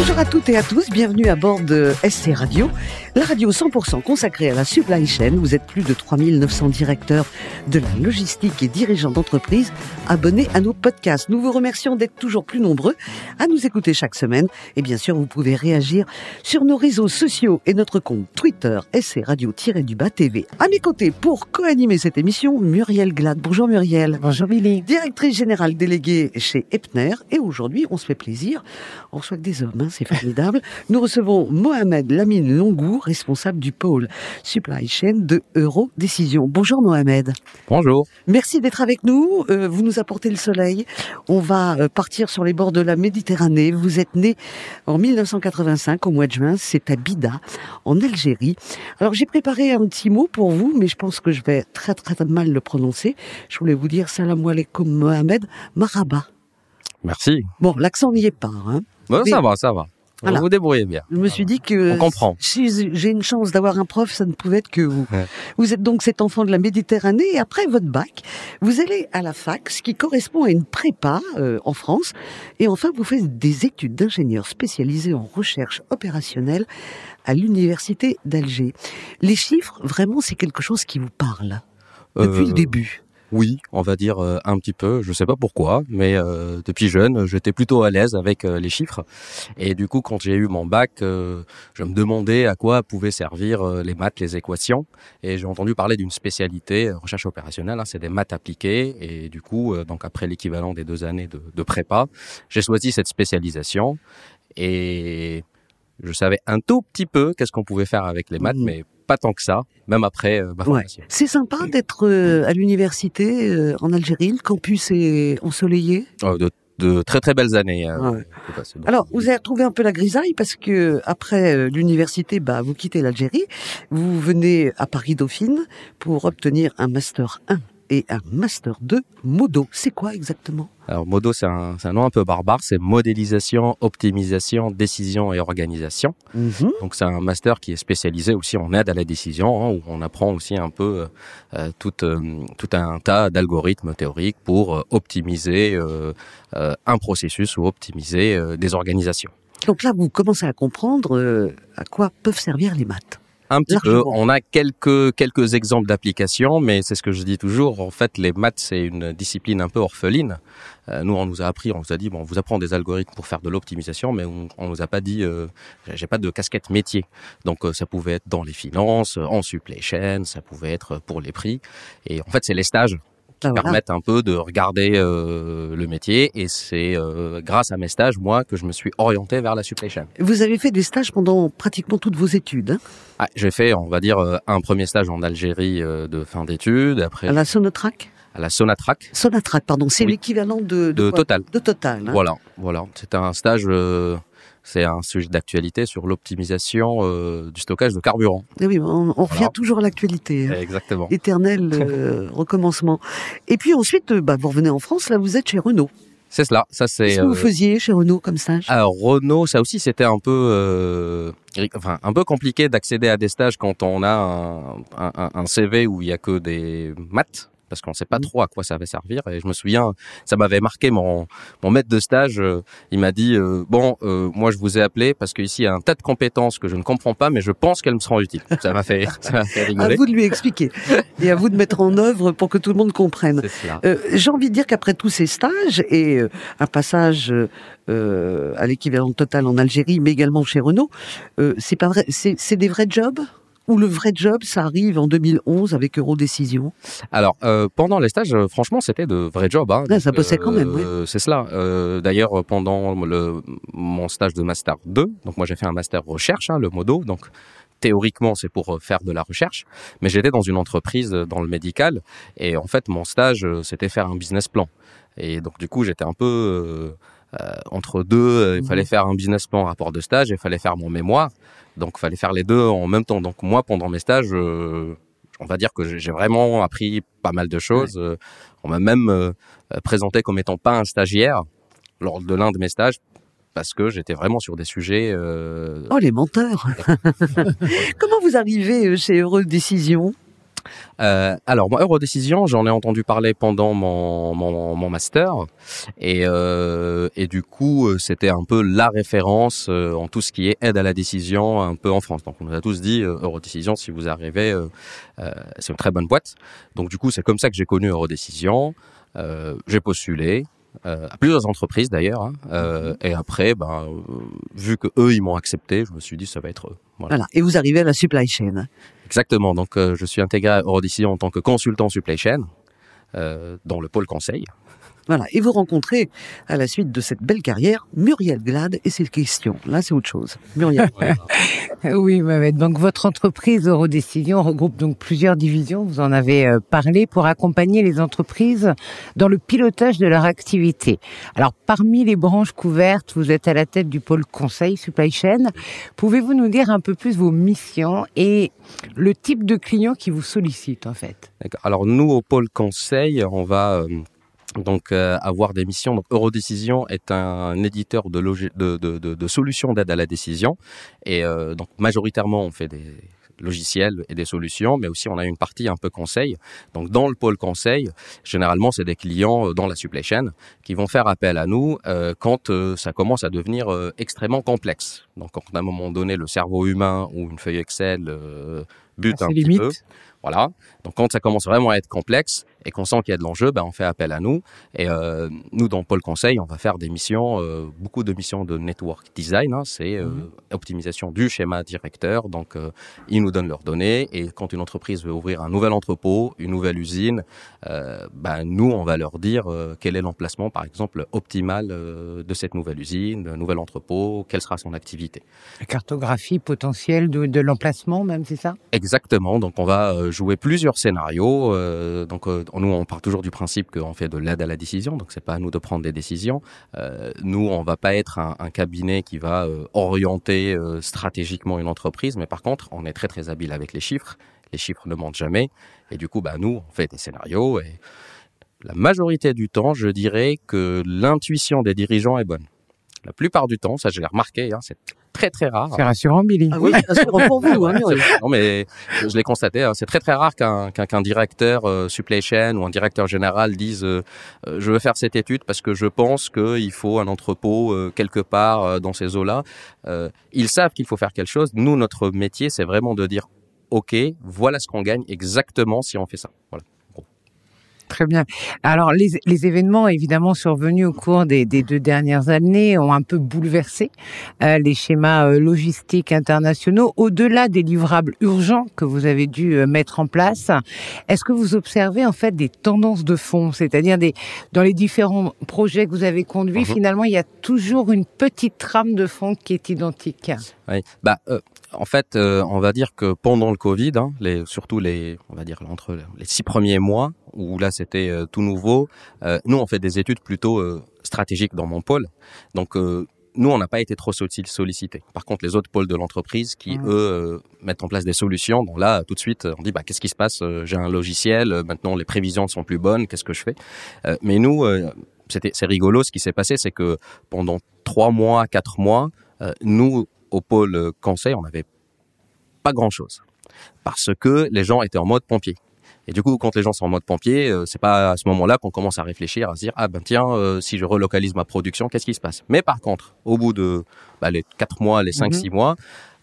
Bonjour à toutes et à tous, bienvenue à bord de SC Radio, la radio 100% consacrée à la supply chain. Vous êtes plus de 3900 directeurs de la logistique et dirigeants d'entreprise abonnés à nos podcasts. Nous vous remercions d'être toujours plus nombreux à nous écouter chaque semaine. Et bien sûr, vous pouvez réagir sur nos réseaux sociaux et notre compte Twitter SC Radio-du-Bas TV. À mes côtés, pour co-animer cette émission, Muriel Glad. Bonjour Muriel. Bonjour Billy. Directrice générale déléguée chez Epner. Et aujourd'hui, on se fait plaisir. On reçoit que des hommes, hein, c'est formidable. Nous recevons Mohamed Lamine Longou, responsable du pôle supply chain de Euro Décision. Bonjour Mohamed. Bonjour. Merci d'être avec nous. Euh, vous nous apportez le soleil. On va euh, partir sur les bords de la Méditerranée. Vous êtes né en 1985 au mois de juin. C'est à Bida, en Algérie. Alors j'ai préparé un petit mot pour vous, mais je pense que je vais très très mal le prononcer. Je voulais vous dire salam alaikum Mohamed Maraba. Merci. Bon, l'accent n'y est pas. Hein. Bon, ça va, ça va. Voilà. Vous vous débrouillez bien. Je me suis dit que On comprend. si j'ai une chance d'avoir un prof, ça ne pouvait être que vous. Ouais. Vous êtes donc cet enfant de la Méditerranée et après votre bac, vous allez à la fac, ce qui correspond à une prépa euh, en France. Et enfin, vous faites des études d'ingénieur spécialisé en recherche opérationnelle à l'université d'Alger. Les chiffres, vraiment, c'est quelque chose qui vous parle depuis Euh, le début. Oui, on va dire euh, un petit peu. Je sais pas pourquoi, mais euh, depuis jeune, j'étais plutôt à l'aise avec euh, les chiffres. Et du coup, quand j'ai eu mon bac, euh, je me demandais à quoi pouvaient servir les maths, les équations. Et j'ai entendu parler d'une spécialité recherche opérationnelle. hein, c'est des maths appliquées. Et du coup, donc après l'équivalent des deux années de, de prépa, j'ai choisi cette spécialisation. Et je savais un tout petit peu qu'est-ce qu'on pouvait faire avec les maths, Mhm. mais pas tant que ça, même après euh, Ouais. C'est sympa d'être euh, à l'université euh, en Algérie. Le campus est ensoleillé. Euh, de, de très très belles années. Ouais. Donc, Alors, vous avez retrouvé un peu la grisaille parce que après l'université, bah, vous quittez l'Algérie, vous venez à Paris Dauphine pour obtenir un master 1 et un master 2 Modo. C'est quoi exactement? Alors Modo, c'est un, un nom un peu barbare, c'est modélisation, optimisation, décision et organisation. Mhm. Donc c'est un master qui est spécialisé aussi en aide à la décision, hein, où on apprend aussi un peu euh, tout, euh, tout un tas d'algorithmes théoriques pour euh, optimiser euh, euh, un processus ou optimiser euh, des organisations. Donc là, vous commencez à comprendre euh, à quoi peuvent servir les maths. Un petit peu. On a quelques quelques exemples d'applications, mais c'est ce que je dis toujours. En fait, les maths c'est une discipline un peu orpheline. Euh, nous, on nous a appris, on nous a dit bon, on vous apprend des algorithmes pour faire de l'optimisation, mais on, on nous a pas dit, euh, j'ai pas de casquette métier. Donc euh, ça pouvait être dans les finances, en supply chain, ça pouvait être pour les prix. Et en fait, c'est les stages qui Ah, voilà. permettent un peu de regarder euh, le métier. Et c'est euh, grâce à mes stages, moi, que je me suis orienté vers la supply chain. Vous avez fait des stages pendant pratiquement toutes vos études, hein, Ah, j'ai fait, on va dire, euh, un premier stage en Algérie de fin d'études, après à la Sonotrac? À la Sonatrach Sonatrach, pardon, c'est Oui. l'équivalent de, Total. De Total. hein. Voilà, voilà. C'était un stage, euh, c'est un sujet d'actualité sur l'optimisation euh, du stockage de carburant. Eh oui, on, on revient Voilà. toujours à l'actualité. hein. Exactement. Éternel euh, recommencement. Et puis ensuite, bah, vous revenez en France, là vous êtes chez Renault. C'est cela. Ça c'est. Qu'est-ce que vous faisiez chez Renault comme stage? Alors Renault, ça aussi c'était un peu, euh, enfin un peu compliqué d'accéder à des stages quand on a un, un, un CV où il y a que des maths. Parce qu'on sait pas Mhm. trop à quoi ça va servir. Et je me souviens, ça m'avait marqué mon, mon maître de stage. euh, il m'a dit euh, bon, euh, moi je vous ai appelé parce qu'ici il y a un tas de compétences que je ne comprends pas, mais je pense qu'elles me seront utiles. Ça m'a fait, ça À vous de lui expliquer et à vous de mettre en œuvre pour que tout le monde comprenne. J'ai envie de dire qu'après tous ces stages et un passage à l'équivalent total en Algérie, mais également chez Renault, c'est pas vrai, c'est des vrais jobs? Ou le vrai job, ça arrive en 2011 avec Eurodécision. Alors, euh, pendant les stages, euh, franchement, c'était de vrais jobs. Hein. Ouais, ça Donc, bossait quand même, oui. euh, C'est cela. D'ailleurs, pendant le, mon stage de master 2, donc moi j'ai fait un master recherche, hein, le modo, donc théoriquement c'est pour faire de la recherche, mais j'étais dans une entreprise dans le médical, et en fait mon stage c'était faire un business plan. Et donc du coup j'étais un peu entre deux, euh, il Mhm. fallait faire un business plan rapport de stage, et il fallait faire mon mémoire, donc il fallait faire les deux en même temps. Donc moi pendant mes stages, euh, on va dire que j'ai vraiment appris pas mal de choses. Euh, On m'a même euh, euh, présenté comme étant pas un stagiaire lors de l'un de mes stages parce que j'étais vraiment sur des sujets. Euh... Oh les menteurs Comment vous arrivez chez Heureux Décision euh, alors, Eurodécision, j'en ai entendu parler pendant mon, mon, master. Et, euh, et du coup, euh, c'était un peu la référence en tout ce qui est aide à la décision un peu en France. Donc, on nous a tous dit, Eurodécision, si vous arrivez, c'est une très bonne boîte. Donc, du coup, c'est comme ça que j'ai connu Eurodécision. j'ai postulé. À plusieurs entreprises d'ailleurs, hein, euh, et après, ben, vu que eux ils m'ont accepté, je me suis dit ça va être eux. Voilà. voilà. Et vous arrivez à la supply chain. Exactement. Donc, euh, je suis intégré à Eurodécision en tant que consultant supply chain euh, dans le pôle conseil. Voilà. Et vous rencontrez, à la suite de cette belle carrière, Muriel Glad et ses questions. Là, c'est autre chose. Muriel. oui, Mohamed. Donc, votre entreprise Eurodécision regroupe donc plusieurs divisions. Vous en avez euh, parlé pour accompagner les entreprises dans le pilotage de leur activité. Alors, parmi les branches couvertes, vous êtes à la tête du pôle conseil supply chain. Pouvez-vous nous dire un peu plus vos missions et le type de clients qui vous sollicitent, en fait? D'accord. Alors, nous, au pôle conseil, on va, euh donc euh, avoir des missions. Donc Eurodécision est un éditeur de, de, de, de, solutions d'aide à la décision et euh, donc majoritairement on fait des logiciels et des solutions, mais aussi on a une partie un peu conseil. Donc dans le pôle conseil, généralement c'est des clients euh, dans la supply chain qui vont faire appel à nous euh, quand euh, ça commence à devenir euh, extrêmement complexe. Donc quand à un moment donné le cerveau humain ou une feuille Excel bute un petit limite. peu. Voilà. Donc quand ça commence vraiment à être complexe et qu'on sent qu'il y a de l'enjeu, ben, on fait appel à nous. Et euh, nous, dans Pôle Conseil, on va faire des missions, euh, beaucoup de missions de network design. Hein, c'est euh, Mhm. optimisation du schéma directeur. Donc euh, ils nous donnent leurs données et quand une entreprise veut ouvrir un nouvel entrepôt, une nouvelle usine, ben, nous, on va leur dire quel est l'emplacement, par exemple, optimal de cette nouvelle usine, d'un nouvel entrepôt, quelle sera son activité. La cartographie potentielle de, de l'emplacement, même, c'est ça? Exactement. Donc, on va euh, jouer plusieurs scénarios. Euh, donc, euh, nous, on part toujours du principe qu'on fait de l'aide à la décision. Donc, c'est pas à nous de prendre des décisions. Nous, on va pas être un, cabinet qui va orienter stratégiquement une entreprise, mais par contre, on est très très habile avec les chiffres. Les chiffres ne mentent jamais. Et du coup, bah, nous, on fait des scénarios. Et la majorité du temps, je dirais que l'intuition des dirigeants est bonne. La plupart du temps, ça je l'ai remarqué, hein, c'est très très rare. C'est rassurant, Billy. Ah oui, c'est pour vous. Hein, non mais je, l'ai constaté, hein, c'est très très rare qu'un qu'un qu'un directeur euh, supply chain ou un directeur général dise euh, euh, je veux faire cette étude parce que je pense qu'il faut un entrepôt euh, quelque part euh, dans ces eaux-là. Euh, ils savent qu'il faut faire quelque chose. Nous, notre métier, c'est vraiment de dire ok, voilà ce qu'on gagne exactement si on fait ça. Voilà. Très bien. Alors, les, les événements évidemment survenus au cours des, des deux dernières années ont un peu bouleversé euh, les schémas euh, logistiques internationaux. Au-delà des livrables urgents que vous avez dû euh, mettre en place, est-ce que vous observez en fait des tendances de fond, c'est-à-dire des dans les différents projets que vous avez conduits, Mhm. finalement, il y a toujours une petite trame de fond qui est identique. Oui. Bah, euh, en fait, euh, on va dire que pendant le Covid, hein, les, surtout les, on va dire entre les six premiers mois où là c'était euh, tout nouveau, nous on fait des études plutôt stratégiques dans mon pôle. Donc nous on n'a pas été trop solli- sollicités. Par contre, les autres pôles de l'entreprise qui Mhm. eux mettent en place des solutions, donc là tout de suite on dit bah qu'est-ce qui se passe J'ai un logiciel, maintenant les prévisions sont plus bonnes, qu'est-ce que je fais? Euh, Mais nous euh, c'était c'est rigolo ce qui s'est passé, c'est que pendant trois mois, quatre mois, euh, nous au pôle conseil, on n'avait pas grand-chose parce que les gens étaient en mode pompier. Et du coup, quand les gens sont en mode pompier, euh, c'est pas à ce moment-là qu'on commence à réfléchir, à se dire ah ben tiens, euh, si je relocalise ma production, qu'est-ce qui se passe? Mais par contre, au bout de bah, les quatre mois, les cinq Mhm. six mois,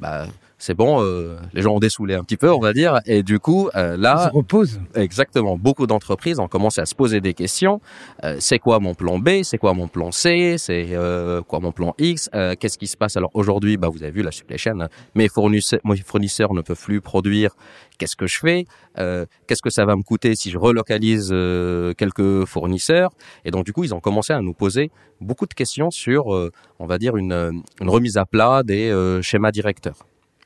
bah c'est bon, euh, les gens ont dessoulé un petit peu, on va dire, et du coup euh, On là, se repose. Exactement. Beaucoup d'entreprises ont commencé à se poser des questions. Euh, c'est quoi mon plan B? C'est quoi mon plan C? C'est euh, quoi mon plan X? Euh, Qu'est-ce qui se passe? Alors aujourd'hui, bah, vous avez vu la supply chain. hein. Mes fournisseurs, mes fournisseurs ne peuvent plus produire. Qu'est-ce que je fais? Euh, Qu'est-ce que ça va me coûter si je relocalise euh, quelques fournisseurs? Et donc du coup, ils ont commencé à nous poser beaucoup de questions sur, euh, on va dire, une, une remise à plat des euh, schémas directeurs.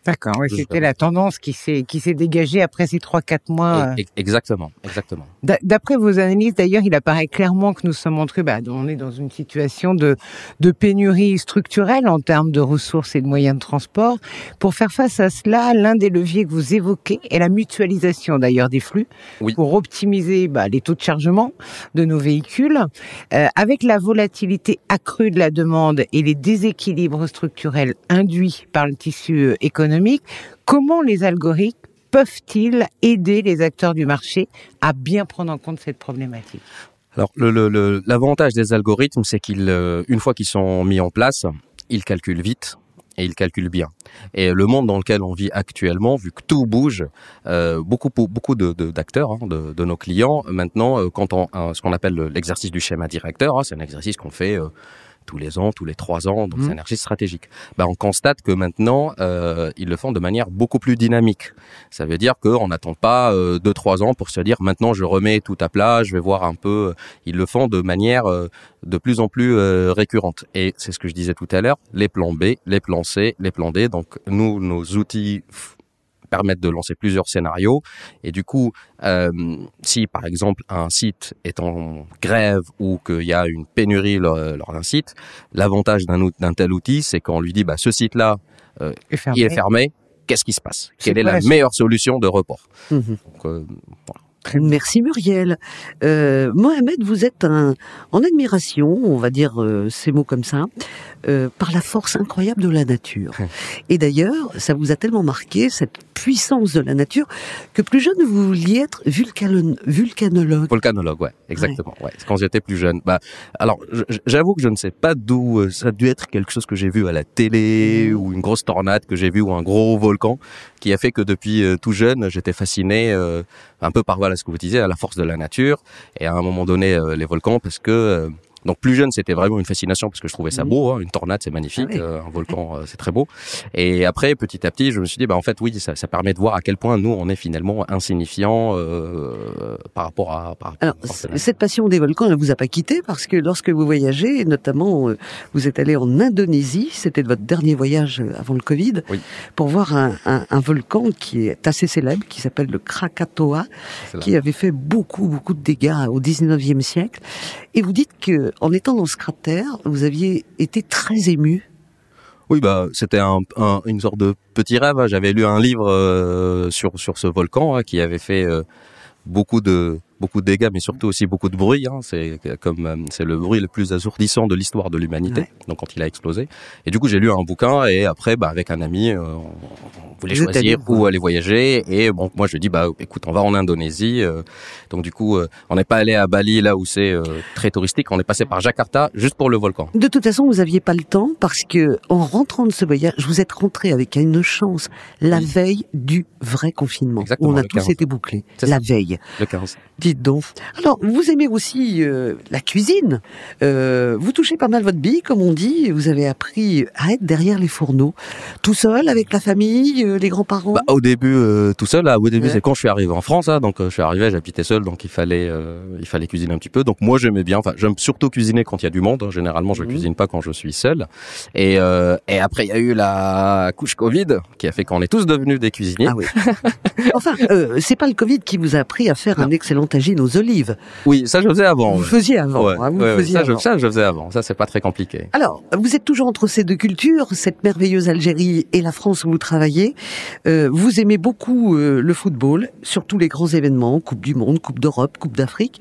D'accord, oui, c'était la tendance qui s'est qui s'est dégagée après ces trois quatre mois. E- Exactement, exactement. D'après vos analyses, d'ailleurs, il apparaît clairement que nous sommes entrés, bah, on est dans une situation de de pénurie structurelle en termes de ressources et de moyens de transport. Pour faire face à cela, l'un des leviers que vous évoquez est la mutualisation d'ailleurs des flux Oui. pour optimiser bah, les taux de chargement de nos véhicules. Euh, avec la volatilité accrue de la demande et les déséquilibres structurels induits par le tissu euh, économique, comment les algorithmes peuvent-ils aider les acteurs du marché à bien prendre en compte cette problématique? Alors, l'avantage des algorithmes, c'est qu'ils, euh, une fois qu'ils sont mis en place, ils calculent vite et ils calculent bien. Et le monde dans lequel on vit actuellement, vu que tout bouge, euh, beaucoup beaucoup de, de- d'acteurs, hein, de, de nos clients, maintenant, euh, quand on ce qu'on appelle le- l'exercice du schéma directeur, hein, c'est un exercice qu'on fait tous les ans, tous les trois ans, donc Mhm. c'est un exercice stratégique. Ben, on constate que maintenant, euh, ils le font de manière beaucoup plus dynamique. Ça veut dire qu'on n'attend pas euh, deux trois ans pour se dire maintenant je remets tout à plat, je vais voir un peu. Ils le font de manière euh, de plus en plus euh, récurrente. Et c'est ce que je disais tout à l'heure, les plans B, les plans C, les plans D. Donc nous, nos outils permettent de lancer plusieurs scénarios. Et du coup, euh, si par exemple un site est en grève ou qu'il y a une pénurie lors, d'un site, l'avantage d'un tel outil, c'est qu'on lui dit bah, ce site-là, fermer. il est fermé. Qu'est-ce qui se passe? Quelle est la meilleure solution de report? Mhm. Donc, euh, Merci Muriel. Euh, Mohamed, vous êtes un, en admiration, on va dire euh, ces mots comme ça, euh, par la force incroyable de la nature. Et d'ailleurs, ça vous a tellement marqué, cette puissance de la nature, que plus jeune, vous vouliez être vulcano- vulcanologue. Volcanologue, ouais, exactement. Ouais. Quand j'étais plus jeune. Bah, alors, j'avoue que je ne sais pas d'où euh, ça a dû être quelque chose que j'ai vu à la télé ou une grosse tornade que j'ai vu ou un gros volcan qui a fait que depuis euh, tout jeune, j'étais fasciné euh, un peu par voilà ce que vous disiez, à la force de la nature et à un moment donné euh, les volcans parce que euh, donc plus jeune, c'était vraiment une fascination parce que je trouvais ça beau. Hein, une tornade, c'est magnifique. Ah oui. euh, un volcan, euh, c'est très beau. Et après, petit à petit, je me suis dit, bah en fait, oui, ça, ça permet de voir à quel point nous, on est finalement insignifiant euh, par rapport à. Par, Alors, à- cette passion des volcans ne vous a pas quitté parce que lorsque vous voyagez, notamment vous êtes allé en Indonésie, c'était votre dernier voyage avant le Covid, Oui. pour voir un, un- un volcan qui est assez célèbre, qui s'appelle le Krakatoa, qui avait fait beaucoup, beaucoup de dégâts au 19e siècle. Et vous dites que, en étant dans ce cratère, vous aviez été très ému. Oui, bah c'était un- une sorte de petit rêve. hein. J'avais lu un livre euh, sur sur ce volcan hein, qui avait fait euh, beaucoup de beaucoup de dégâts, mais surtout aussi beaucoup de bruit. Hein. C'est comme euh, c'est le bruit le plus assourdissant de l'histoire de l'humanité. Ouais. Donc quand il a explosé. Et du coup, j'ai lu un bouquin et après, bah avec un ami, euh, on, voulait Vous choisir où aller voyager. Et bon, moi je dis bah écoute, on va en Indonésie. euh. donc du coup, euh, on n'est pas allé à Bali là où c'est très touristique. On est passé par Jakarta juste pour le volcan. De toute façon, vous n'aviez pas le temps parce que, en rentrant de ce voyage, vous êtes rentré avec une chance la Oui. veille du vrai confinement. Exactement, on a tous 15. été bouclés. La ça. veille. Le 15. Dites donc. Alors, vous aimez aussi euh, la cuisine. Euh, vous touchez pas mal votre bille, comme on dit. Vous avez appris à être derrière les fourneaux. Tout seul, avec la famille, euh, les grands-parents Bah, au début, euh, tout seul. Là, au début, Ouais. c'est quand je suis arrivé en France. Hein, donc, euh, je suis arrivé, j'habitais seul, donc il fallait, euh, il fallait cuisiner un petit peu. Donc, moi, j'aimais bien. Enfin, j'aime surtout cuisiner quand il y a du monde. hein. Généralement, je Mhm. cuisine pas quand je suis seul. Et, euh, et après, il y a eu la couche Covid qui a fait qu'on est tous devenus des cuisiniers. Ah oui. enfin, euh, c'est pas le Covid qui vous a appris à faire un excellent olives. Oui, ça, je faisais avant. vous ouais. faisiez avant. Ouais, hein, vous ouais, ouais, faisiez ça, je, ça, je faisais avant. Ça, c'est pas très compliqué. Alors, vous êtes toujours entre ces deux cultures, cette merveilleuse Algérie et la France où vous travaillez. Euh, vous aimez beaucoup euh, le football, surtout les grands événements, Coupe du Monde, Coupe d'Europe, Coupe d'Afrique.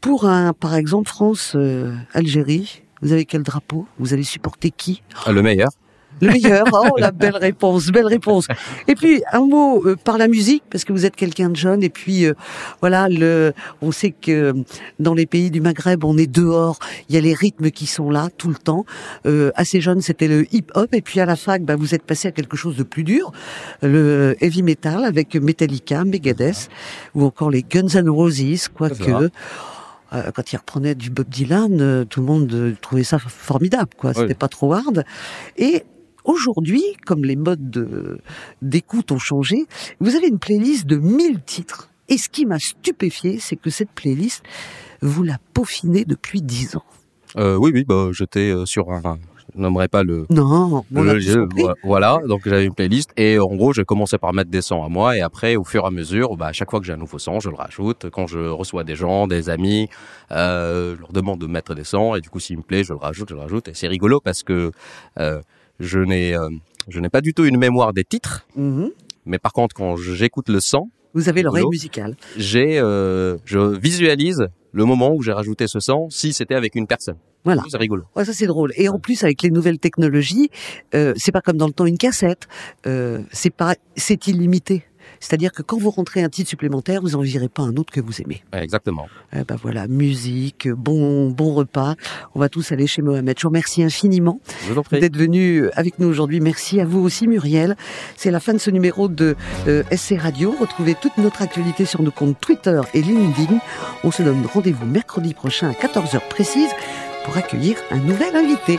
Pour un, par exemple, France-Algérie, vous avez quel drapeau? Vous allez supporter qui? Euh, Le meilleur. Le meilleur. Oh, la belle réponse, belle réponse. Et puis un mot euh, par la musique, parce que vous êtes quelqu'un de jeune. Et puis euh, voilà, le, on sait que euh, dans les pays du Maghreb, on est dehors. Il y a les rythmes qui sont là tout le temps. Euh, assez jeune, c'était le hip-hop. Et puis à la fac, bah, vous êtes passé à quelque chose de plus dur, le heavy metal avec Metallica, Megadeth, ou encore les Guns N' Roses, quoique. euh, quand il reprenait du Bob Dylan, euh, tout le monde trouvait ça formidable, quoi. C'était Oui. pas trop hard. Et aujourd'hui, comme les modes de- d'écoute ont changé, vous avez une playlist de 1000 titres. Et ce qui m'a stupéfié, c'est que cette playlist, vous la peaufinez depuis 10 ans. Euh, oui, oui, bah, j'étais euh, sur un, je nommerai pas le. Non, bon, on a le voilà, donc j'avais une playlist et en gros, j'ai commencé par mettre des sons à moi et après, au fur et à mesure, bah, à chaque fois que j'ai un nouveau son, je le rajoute. Quand je reçois des gens, des amis, euh, je leur demande de mettre des sons et du coup, s'il me plaît, je le rajoute, je le rajoute. Et c'est rigolo parce que euh, je n'ai euh, je n'ai pas du tout une mémoire des titres, Mhm. mais par contre, quand j'écoute le son, Vous avez l'oreille musicale. j'ai euh, je visualise le moment où j'ai rajouté ce son si c'était avec une personne. Voilà. C'est rigolo. Ouais, ça c'est drôle. Et en plus avec les nouvelles technologies, euh, c'est pas comme dans le temps une cassette. Euh, c'est pas, c'est illimité. C'est-à-dire que quand vous rentrez un titre supplémentaire, vous en virez pas un autre que vous aimez. Ouais, exactement. Eh ben voilà, musique, bon bon repas. On va tous aller chez Mohamed. Je vous remercie infiniment d'être venu avec nous aujourd'hui. Merci à vous aussi Muriel. C'est la fin de ce numéro de euh, SC Radio. Retrouvez toute notre actualité sur nos comptes Twitter et LinkedIn. On se donne rendez-vous mercredi prochain à 14h précise pour accueillir un nouvel invité.